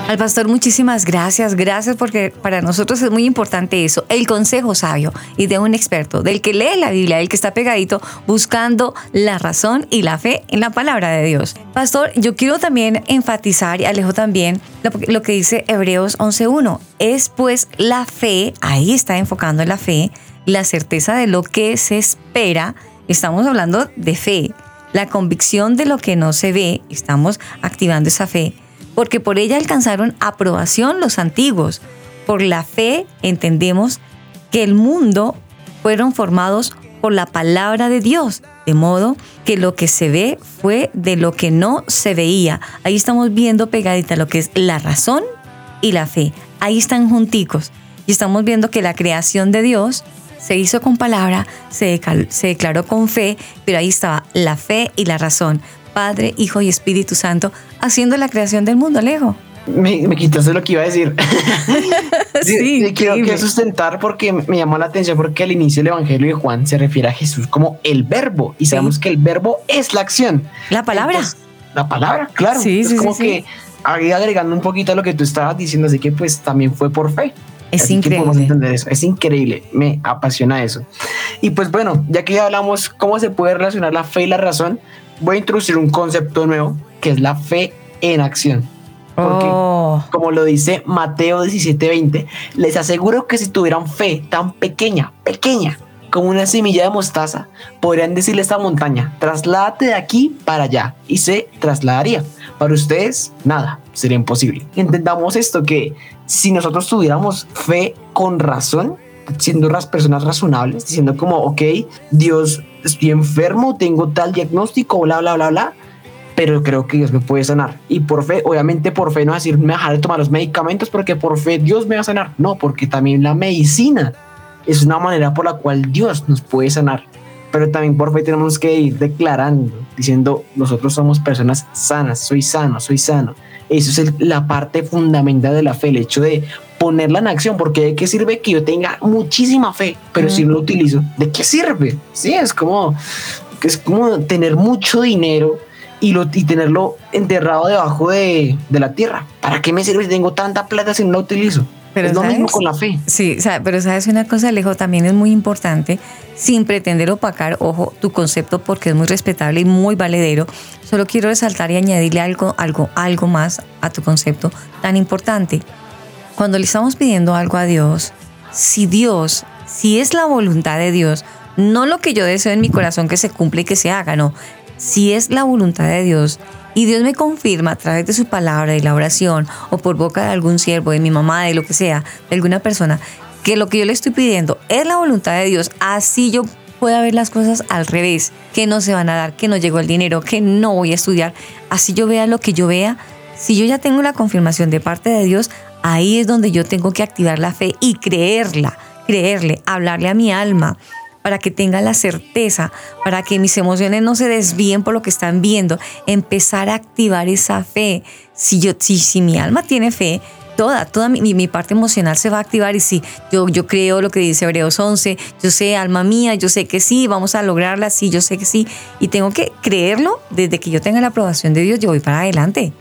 Al pastor, muchísimas gracias, gracias porque para nosotros es muy importante eso, el consejo sabio y de un experto, del que lee la Biblia, del que está pegadito buscando la razón y la fe en la palabra de Dios. Pastor, yo quiero también enfatizar y Alejo también lo, que dice Hebreos 11.1, es pues la fe, ahí está enfocando en la fe, la certeza de lo que se espera, estamos hablando de fe, la convicción de lo que no se ve, estamos activando esa fe, porque por ella alcanzaron aprobación los antiguos. Por la fe entendemos que el mundo fueron formados por la palabra de Dios, de modo que lo que se ve fue de lo que no se veía. Ahí estamos viendo pegadita lo que es la razón y la fe. Ahí están junticos. Y estamos viendo que la creación de Dios se hizo con palabra, se, se declaró con fe, pero ahí estaba la fe y la razón. Padre, Hijo y Espíritu Santo haciendo la creación del mundo, Alejo. Me, me quitaste lo que iba a decir. <laughs> sí, quiero, quiero, sustentar porque me llamó la atención porque al inicio del Evangelio de Juan se refiere a Jesús como el verbo y sabemos que el verbo es la acción. La palabra. Entonces, la palabra, claro. Sí, es sí, como sí, que agregando un poquito a lo que tú estabas diciendo, así que pues también fue por fe. Es Así increíble. entender eso. Es increíble. Me apasiona eso. Y pues bueno, ya que ya hablamos cómo se puede relacionar la fe y la razón, voy a introducir un concepto nuevo que es la fe en acción. Porque, Oh. como lo dice Mateo 17:20, les aseguro que si tuvieran fe tan pequeña, pequeña, como una semilla de mostaza, podrían decirle a esta montaña, trasládate de aquí para allá, y se trasladaría. Para ustedes, nada, sería imposible. Entendamos esto, que si nosotros tuviéramos fe con razón, siendo las personas razonables, diciendo como, ok, Dios, estoy enfermo, tengo tal diagnóstico, bla, bla, bla, bla, pero creo que Dios me puede sanar. Y por fe, obviamente por fe no es decir, me dejar de tomar los medicamentos porque por fe Dios me va a sanar. No, porque también la medicina es una manera por la cual Dios nos puede sanar. Pero también por fe tenemos que ir declarando, diciendo, nosotros somos personas sanas, soy sano, soy sano. Eso es la parte fundamental de la fe, el hecho de ponerla en acción, porque ¿de qué sirve que yo tenga muchísima fe, pero si no lo utilizo? ¿De qué sirve? Sí, es como, es como tener mucho dinero y, lo, y tenerlo enterrado debajo de, de la tierra. ¿Para qué me sirve si tengo tanta plata si no la utilizo? Pero es lo mismo ¿sabes? con la fe. Sí, pero sabes una cosa, Alejo, también es muy importante, sin pretender opacar, ojo, tu concepto porque es muy respetable y muy valedero. Solo quiero resaltar y añadirle algo, algo, algo más a tu concepto tan importante. Cuando le estamos pidiendo algo a Dios, si Dios, si es la voluntad de Dios, no lo que yo deseo en mi corazón que se cumpla y que se haga, no. Si es la voluntad de Dios y Dios me confirma a través de su palabra y la oración o por boca de algún siervo, de mi mamá, de lo que sea, de alguna persona, que lo que yo le estoy pidiendo es la voluntad de Dios, así yo pueda ver las cosas al revés, que no se van a dar, que no llegó el dinero, que no voy a estudiar, así yo vea lo que yo vea, si yo ya tengo la confirmación de parte de Dios, ahí es donde yo tengo que activar la fe y creerla, creerle, hablarle a mi alma para que tenga la certeza, para que mis emociones no se desvíen por lo que están viendo, empezar a activar esa fe. Si yo si, si mi alma tiene fe, toda, toda mi, mi- parte emocional se va a activar y si yo, yo creo lo que dice Hebreos 11, yo sé, alma mía, yo sé que sí, vamos a lograrla, sí, yo sé que sí, y tengo que creerlo desde que yo tenga la aprobación de Dios, yo voy para adelante.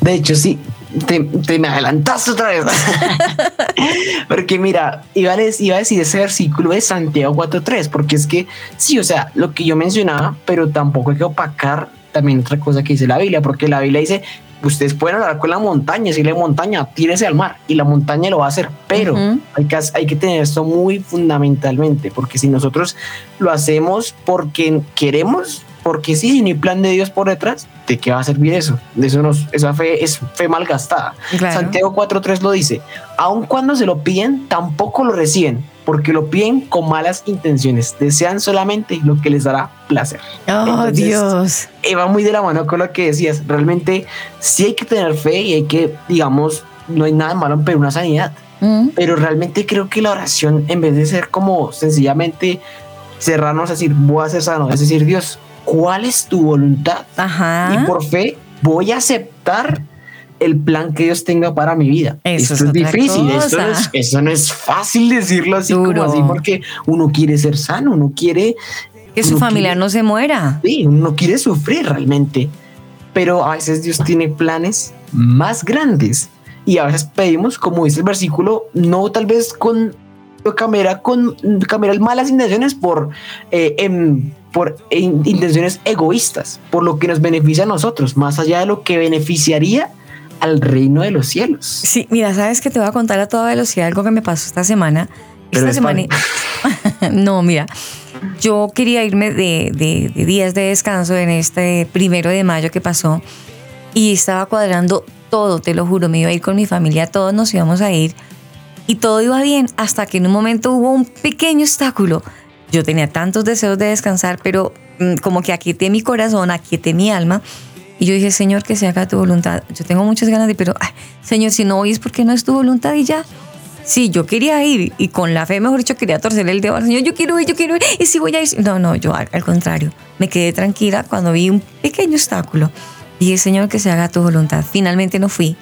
De hecho, sí, te, te me adelantaste otra vez. <laughs> porque mira, iba a, des- iba a decir ese versículo de Santiago 4.3, porque es que sí, o sea, lo que yo mencionaba, pero tampoco hay que opacar también otra cosa que dice la Biblia, porque la Biblia dice, ustedes pueden hablar con la montaña, decirle montaña, tírese al mar, y la montaña lo va a hacer, pero hay, que, hay que tener esto muy fundamentalmente, porque si nosotros lo hacemos porque queremos, porque sí, si no hay plan de Dios por detrás, ¿de qué va a servir eso? Eso nos, esa fe es fe malgastada. Claro. Santiago 4.3 lo dice, aun cuando se lo piden, tampoco lo reciben, porque lo piden con malas intenciones, desean solamente lo que les dará placer. Oh, Entonces, Dios. eh, va muy de la mano con lo que decías. Realmente sí hay que tener fe y hay que, digamos, no hay nada malo en pedir una sanidad. Mm. Pero realmente creo que la oración, en vez de ser como sencillamente cerrarnos a decir, voy a ser sano, es decir, Dios, ¿cuál es tu voluntad? Ajá. Y por fe voy a aceptar el plan que Dios tenga para mi vida. Eso Esto es difícil, esto no es, eso no es fácil decirlo así Duro. como así, porque uno quiere ser sano, uno quiere Que su uno familiar quiere- no se muera. Sí, uno quiere sufrir realmente, pero a veces Dios tiene planes más grandes y a veces pedimos, como dice el versículo, no tal vez con cámara con cámaras malas intenciones por eh, em, por in- intenciones egoístas, por lo que nos beneficia a nosotros, más allá de lo que beneficiaría al reino de los cielos. Sí, mira, sabes que te voy a contar a toda velocidad algo que me pasó esta semana. Pero Esta semana. <laughs> no, mira. yo quería irme de, de- de días de descanso en este primero de mayo que pasó y estaba cuadrando todo, te lo juro, me iba a ir con mi familia, todos nos íbamos a ir y todo iba bien hasta que en un momento hubo un pequeño obstáculo. Yo tenía tantos deseos de descansar, pero mm, como que aquieté mi corazón, aquieté mi alma y yo dije, Señor, que se haga tu voluntad. Yo tengo muchas ganas de, pero, Señor, si no voy es porque no es tu voluntad y ya. Sí, yo quería ir y con la fe, mejor dicho, quería torcerle el dedo al Señor. Yo quiero ir, yo quiero ir. Y si voy a ir. No, no, yo al contrario. Me quedé tranquila cuando vi un pequeño obstáculo. Dije, Señor, que se haga tu voluntad. Finalmente no fui.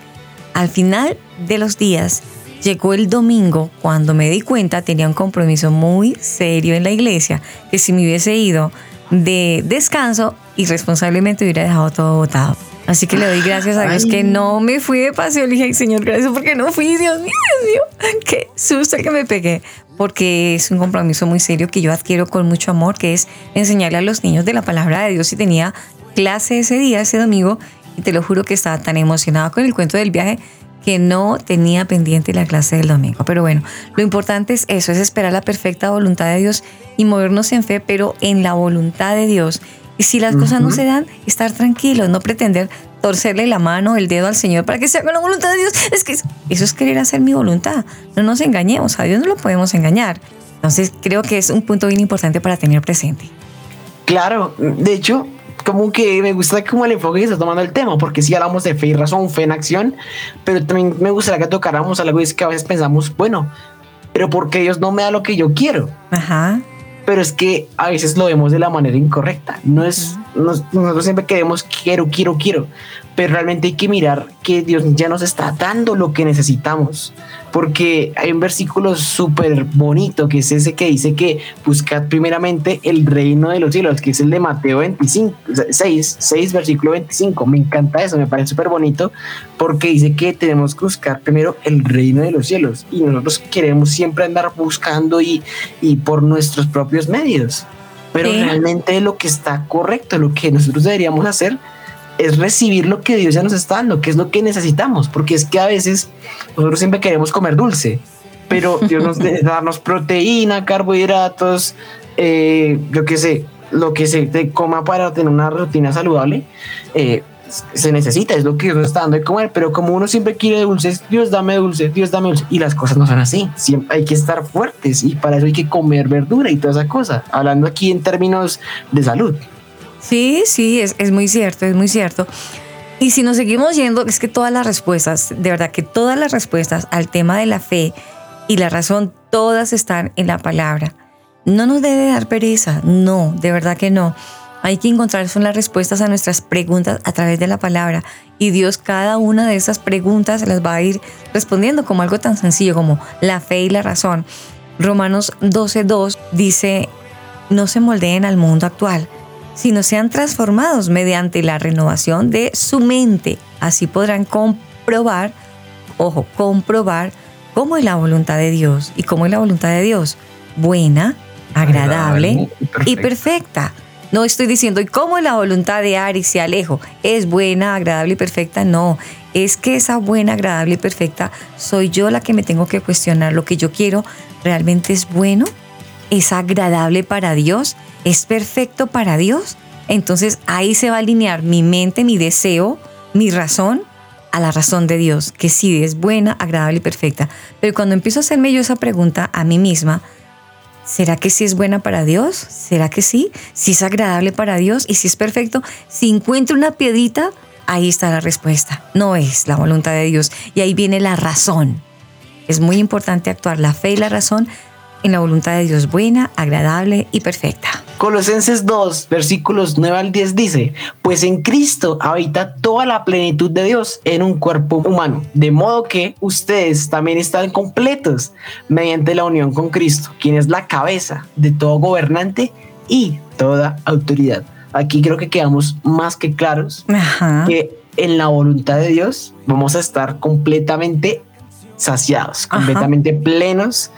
Al final de los días, llegó el domingo cuando me di cuenta tenía un compromiso muy serio en la iglesia, que si me hubiese ido de descanso, irresponsablemente hubiera dejado todo botado. Así que le doy gracias a Dios Ay. que no me fui de paseo. Le dije, "Ay, Señor, gracias porque no fui. Dios mío, Dios mío, <laughs> qué susto que me pegué. Porque es un compromiso muy serio que yo adquiero con mucho amor, que es enseñarle a los niños de la palabra de Dios. Y tenía clase ese día, ese domingo, y te lo juro que estaba tan emocionada con el cuento del viaje que no tenía pendiente la clase del domingo. Pero bueno, lo importante es eso, es esperar la perfecta voluntad de Dios y movernos en fe, pero en la voluntad de Dios. Y si las cosas no se dan, estar tranquilos, no pretender torcerle la mano, el dedo al Señor para que se haga la voluntad de Dios. Es que eso es querer hacer mi voluntad. No nos engañemos, a Dios no lo podemos engañar. Entonces creo que es un punto bien importante para tener presente. Claro, de hecho, como que me gusta como el enfoque que está tomando el tema, porque sí hablamos de fe y razón, fe en acción, pero también me gustaría que tocáramos algo y es que a veces pensamos, bueno, pero porque Dios no me da lo que yo quiero. Ajá. Pero es que a veces lo vemos de la manera incorrecta. No es, nos- nosotros siempre queremos quiero, quiero, quiero, pero realmente hay que mirar que Dios ya nos está dando lo que necesitamos. Porque hay un versículo súper bonito que es ese que dice que buscad primeramente el reino de los cielos, que es el de Mateo 25, 6, 6 versículo 25. Me encanta eso, me parece súper bonito porque dice que tenemos que buscar primero el reino de los cielos y nosotros queremos siempre andar buscando y, y por nuestros propios medios. Pero Sí. realmente lo que está correcto, lo que nosotros deberíamos hacer es recibir lo que Dios ya nos está dando, que es lo que necesitamos, porque es que a veces nosotros siempre queremos comer dulce, pero <laughs> Dios nos debe darnos proteína, carbohidratos, eh, yo qué sé, lo que se te coma para tener una rutina saludable. eh, se necesita, es lo que Dios nos está dando de comer, pero como uno siempre quiere dulces, Dios dame dulce, Dios dame dulce, y las cosas no son así, siempre hay que estar fuertes y para eso hay que comer verdura y toda esa cosa, hablando aquí en términos de salud. Sí, sí, es, es muy cierto, es muy cierto. Y si nos seguimos yendo, es que todas las respuestas, de verdad que todas las respuestas al tema de la fe y la razón, todas están en la palabra. No nos debe dar pereza, no, de verdad que no. Hay que encontrar son las respuestas a nuestras preguntas a través de la palabra. Y Dios cada una de esas preguntas las va a ir respondiendo como algo tan sencillo como la fe y la razón. Romanos 12.2 dice, no se moldeen al mundo actual, sino sean transformados mediante la renovación de su mente. Así podrán comprobar, ojo, comprobar cómo es la voluntad de Dios. ¿Y cómo es la voluntad de Dios? Buena, agradable y perfecta. No estoy diciendo, ¿y cómo es la voluntad de Aris y Alejo? ¿Es buena, agradable y perfecta? No, es que esa buena, agradable y perfecta soy yo la que me tengo que cuestionar. Lo que yo quiero realmente es bueno, es agradable para Dios, es perfecto para Dios. Entonces ahí se va a alinear mi mente, mi deseo, mi razón a la razón de Dios, que sí es buena, agradable y perfecta. Pero cuando empiezo a hacerme yo esa pregunta a mí misma, ¿será que sí es buena para Dios? ¿Será que sí? Si es agradable para Dios y si es perfecto, si encuentro una piedrita, ahí está la respuesta. No es la voluntad de Dios y ahí viene la razón. Es muy importante actuar la fe y la razón en la voluntad de Dios buena, agradable y perfecta. Colosenses 2, versículos 9 al 10 dice, pues en Cristo habita toda la plenitud de Dios en un cuerpo humano, de modo que ustedes también están completos mediante la unión con Cristo, quien es la cabeza de todo gobernante y toda autoridad. Aquí creo que quedamos más que claros Ajá. que en la voluntad de Dios vamos a estar completamente saciados, Ajá. completamente plenos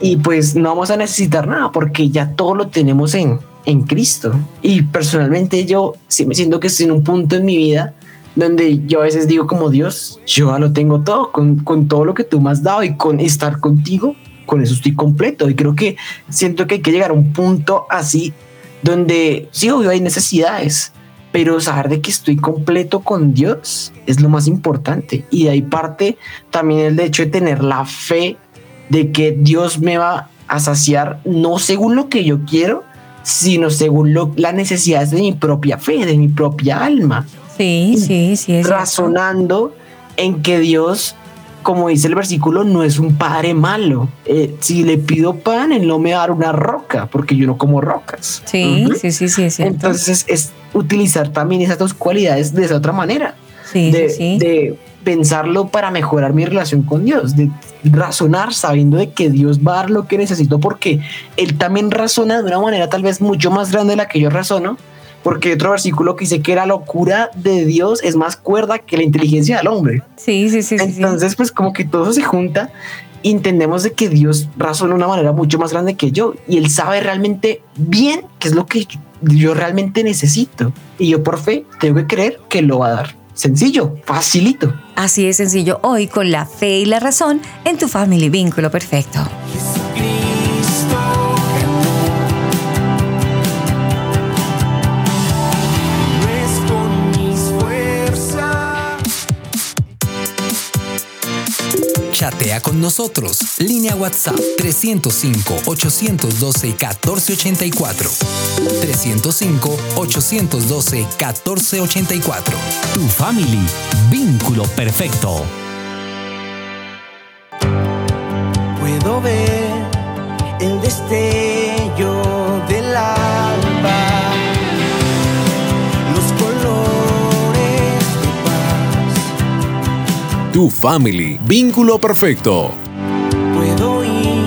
y pues no vamos a necesitar nada porque ya todo lo tenemos en, en Cristo. Y personalmente yo sí me siento que estoy en un punto en mi vida donde yo a veces digo como Dios, yo ya lo tengo todo, con, con todo lo que tú me has dado y con estar contigo, con eso estoy completo. Y creo que siento que hay que llegar a un punto así donde sí, obvio, hay necesidades, pero saber de que estoy completo con Dios es lo más importante. Y de ahí parte también el hecho de tener la fe de que Dios me va a saciar no según lo que yo quiero, sino según lo, las necesidades de mi propia fe, de mi propia alma. Sí, sí, sí. Es razonando en que Dios, como dice el versículo, no es un padre malo. Eh, si le pido pan, él no me va a dar una roca, porque yo no como rocas. Sí, uh -huh. sí, sí, sí, es. Entonces es utilizar también esas dos cualidades de esa otra manera. Sí, de, sí. de pensarlo para mejorar mi relación con Dios, de razonar sabiendo de que Dios va a dar lo que necesito, porque Él también razona de una manera tal vez mucho más grande de la que yo razono, porque otro versículo que dice que la locura de Dios es más cuerda que la inteligencia del hombre. Sí, sí, sí. Entonces, sí. pues como que todo se junta y entendemos de que Dios razona de una manera mucho más grande que yo y Él sabe realmente bien qué es lo que yo realmente necesito. Y yo por fe tengo que creer que lo va a dar. Sencillo, facilito. Así de sencillo hoy con la fe y la razón en tu Family Vínculo Perfecto. Chatea con nosotros. Línea WhatsApp 305-812-1484. 305-812-1484. Tu family. Vínculo perfecto. Puedo ver el destello del alba. Tu family. Vínculo perfecto. Puedo oír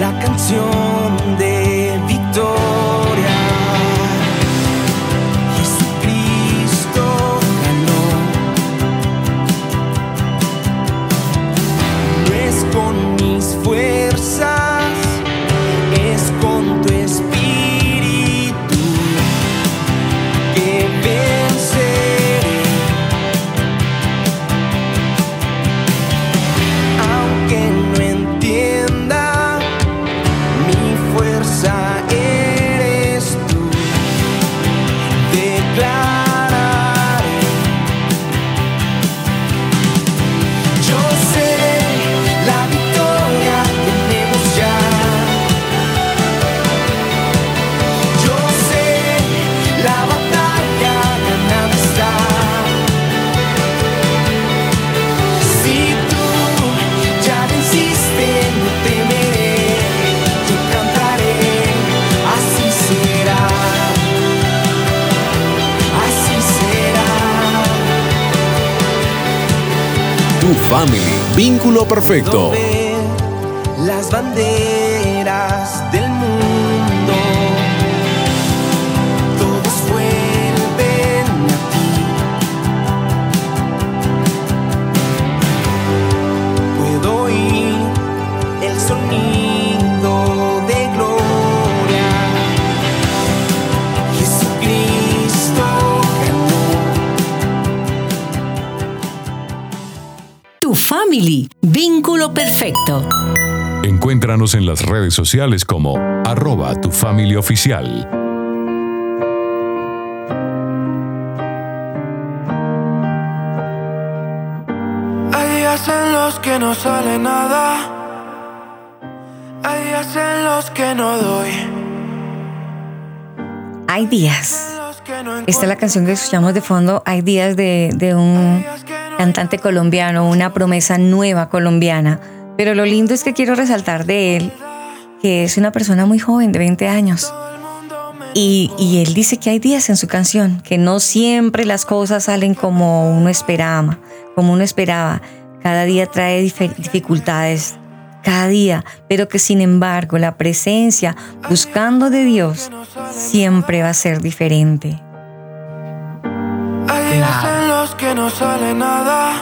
la canción perfecto. las banderas del mundo. Todos vuelven a ti. Puedo oír el sonido de gloria. Jesucristo Tu family. Vínculo perfecto. Encuéntranos en las redes sociales como arroba tu familia oficial. Hay días en los que no sale nada. Hay días en los que no doy. Hay días. Esta es la canción que escuchamos de fondo. Hay días de, de un cantante colombiano, una promesa nueva colombiana. Pero lo lindo es que quiero resaltar de él que es una persona muy joven, de 20 años. Y, él dice que hay días en su canción, que no siempre las cosas salen como uno esperaba, como uno esperaba. Cada día trae dificultades, cada día, pero que sin embargo la presencia buscando de Dios siempre va a ser diferente. Que no sale nada.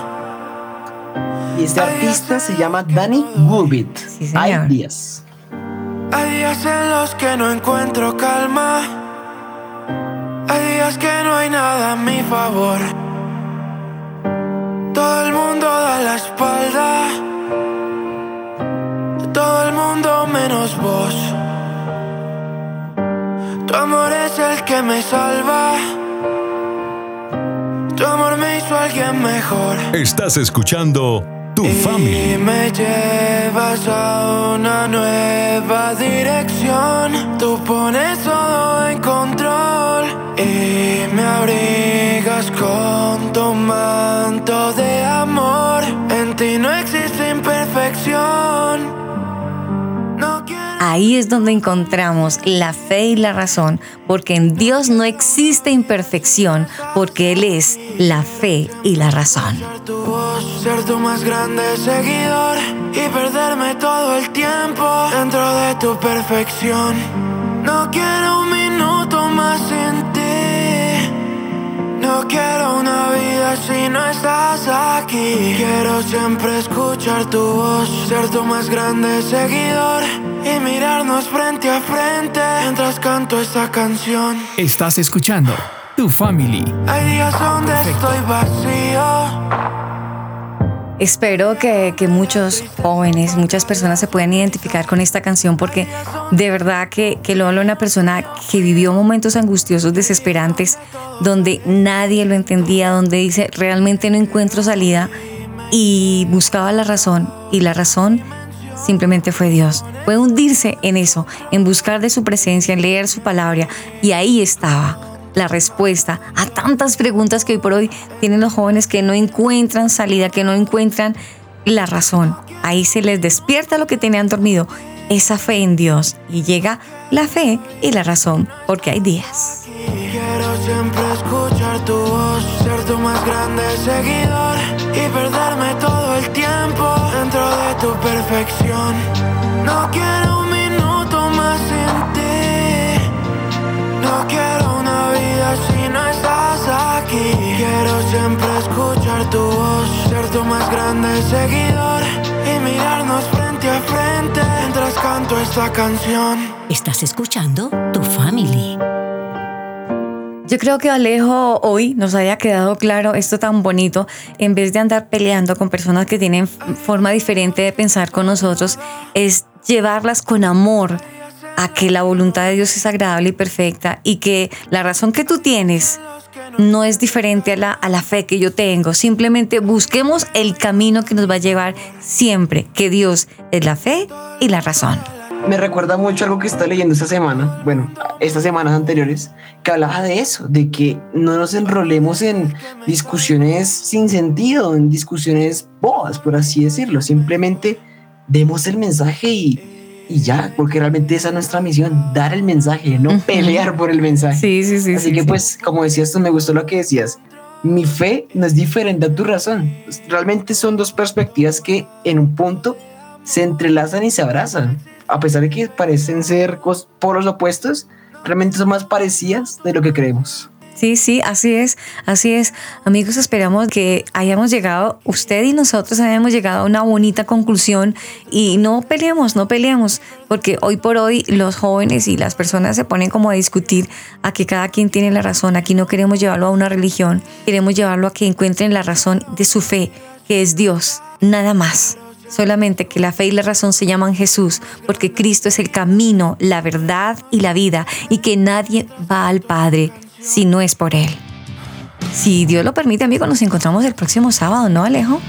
Y este artista se llama Danny Gurbit. Sí. Hay días. Hay días en los que no encuentro calma. Hay días que no hay nada a mi favor. Todo el mundo da la espalda. todo el mundo menos vos. Tu amor es el que me salva. Tu amor me hizo alguien mejor. Estás escuchando Tu Y Family. me llevas a una nueva dirección. Tú pones todo en control y me abrigas con tu manto de amor. En ti no existe imperfección. Ahí es donde encontramos la fe y la razón, porque en Dios no existe imperfección, porque Él es la fe y la razón. Ser tu voz, ser tu más grande seguidor y perderme todo el tiempo dentro de tu perfección. No quiero un minuto más sin ti. No quiero una vida si no estás aquí. Quiero siempre escuchar tu voz, ser tu más grande seguidor y mirarnos frente a frente mientras canto esta canción. Estás escuchando Tu Family. Hay días donde estoy vacío. Espero que, muchos jóvenes, muchas personas se puedan identificar con esta canción porque de verdad que, que lo habla una persona que vivió momentos angustiosos, desesperantes, donde nadie lo entendía, donde dice realmente no encuentro salida y buscaba la razón y la razón simplemente fue Dios. Fue hundirse en eso, en buscar de su presencia, en leer su palabra y ahí estaba la respuesta a tantas preguntas que hoy por hoy tienen los jóvenes que no encuentran salida, que no encuentran la razón. Ahí se les despierta lo que tenían dormido, esa fe en Dios y llega la fe y la razón, porque hay días. Quiero siempre escuchar tu voz, ser tu más grande seguidor y perderme todo el tiempo dentro de tu perfección. No quiero No quiero una vida si no estás aquí. Quiero siempre escuchar tu voz, ser tu más grande seguidor y mirarnos frente a frente mientras canto esta canción. Estás escuchando Tu Family. Yo creo que Alejo hoy nos haya quedado claro esto tan bonito, en vez de andar peleando con personas que tienen forma diferente de pensar con nosotros, es llevarlas con amor a que la voluntad de Dios es agradable y perfecta y que la razón que tú tienes no es diferente a la, a la fe que yo tengo. Simplemente busquemos el camino que nos va a llevar siempre, que Dios es la fe y la razón. Me recuerda mucho algo que estaba leyendo esta semana, bueno, estas semanas anteriores, que hablaba de eso, de que no nos enrolemos en discusiones sin sentido, en discusiones boas, por así decirlo. Simplemente demos el mensaje y, y ya, porque realmente esa es nuestra misión, dar el mensaje, no pelear por el mensaje. Sí, sí, sí. Así sí, que sí. pues, como decías tú, me gustó lo que decías. Mi fe no es diferente a tu razón. Realmente son dos perspectivas que en un punto se entrelazan y se abrazan. A pesar de que parecen ser polos opuestos, realmente son más parecidas de lo que creemos. Sí, sí, así es, así es. Amigos, esperamos que hayamos llegado, usted y nosotros hayamos llegado a una bonita conclusión y no peleemos, no peleemos, porque hoy por hoy los jóvenes y las personas se ponen como a discutir a que cada quien tiene la razón. Aquí no queremos llevarlo a una religión, queremos llevarlo a que encuentren la razón de su fe, que es Dios, nada más. Solamente que la fe y la razón se llaman Jesús, porque Cristo es el camino, la verdad y la vida, y que nadie va al Padre si no es por Él. Si Dios lo permite, amigo, nos encontramos el próximo sábado, ¿no, Alejo?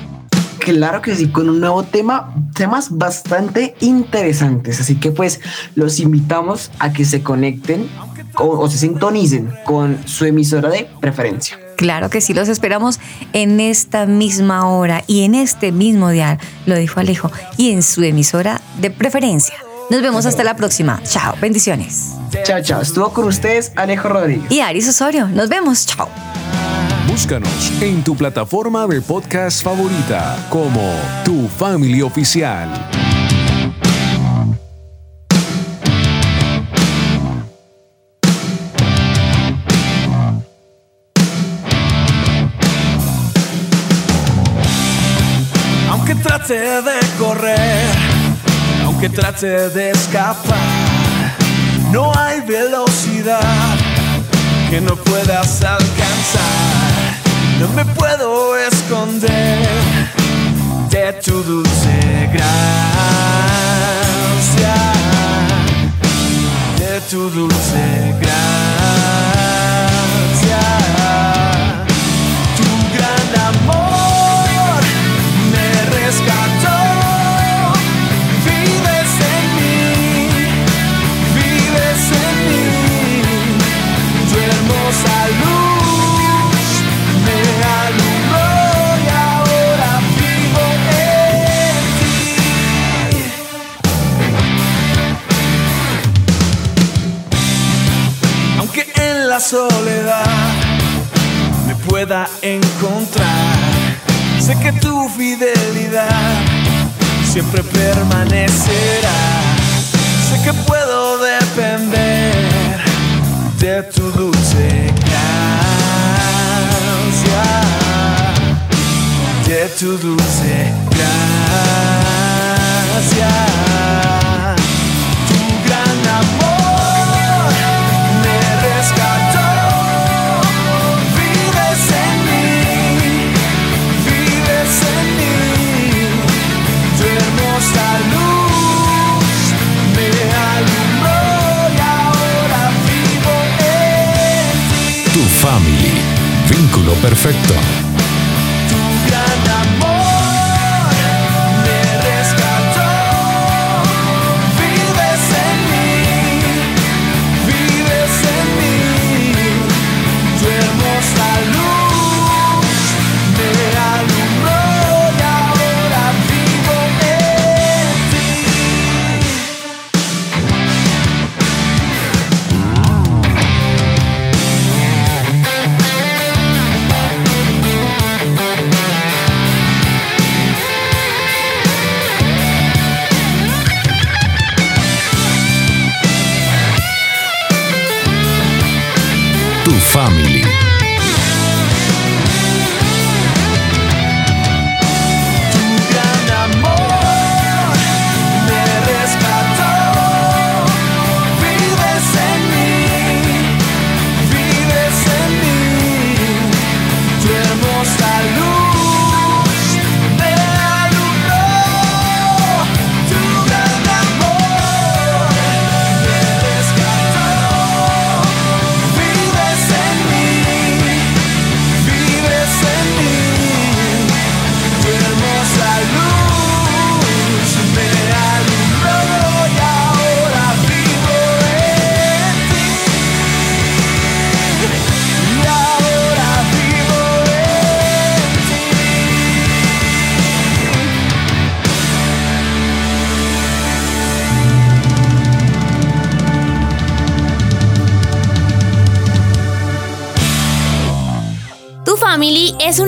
Claro que sí, con un nuevo tema, temas bastante interesantes. Así que pues los invitamos a que se conecten o, o se sintonicen con su emisora de preferencia. Claro que sí, los esperamos en esta misma hora y en este mismo día, lo dijo Alejo, y en su emisora de preferencia. Nos vemos hasta la próxima. Chao, bendiciones. Chao, chao. Estuvo con ustedes Alejo Rodríguez. Y Aris Osorio, nos vemos. Chao. Búscanos en tu plataforma de podcast favorita como Tu Family Oficial. Aunque trate de correr, que trate de escapar. No hay velocidad que no puedas alcanzar. No me puedo esconder de tu dulce gracia. De tu dulce gracia. la soledad me pueda encontrar. Sé que tu fidelidad siempre permanecerá. Sé que puedo depender de tu dulce gracia, de tu dulce gracia. Family. Vínculo perfecto.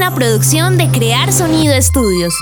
una producción de Crear Sonido Estudios.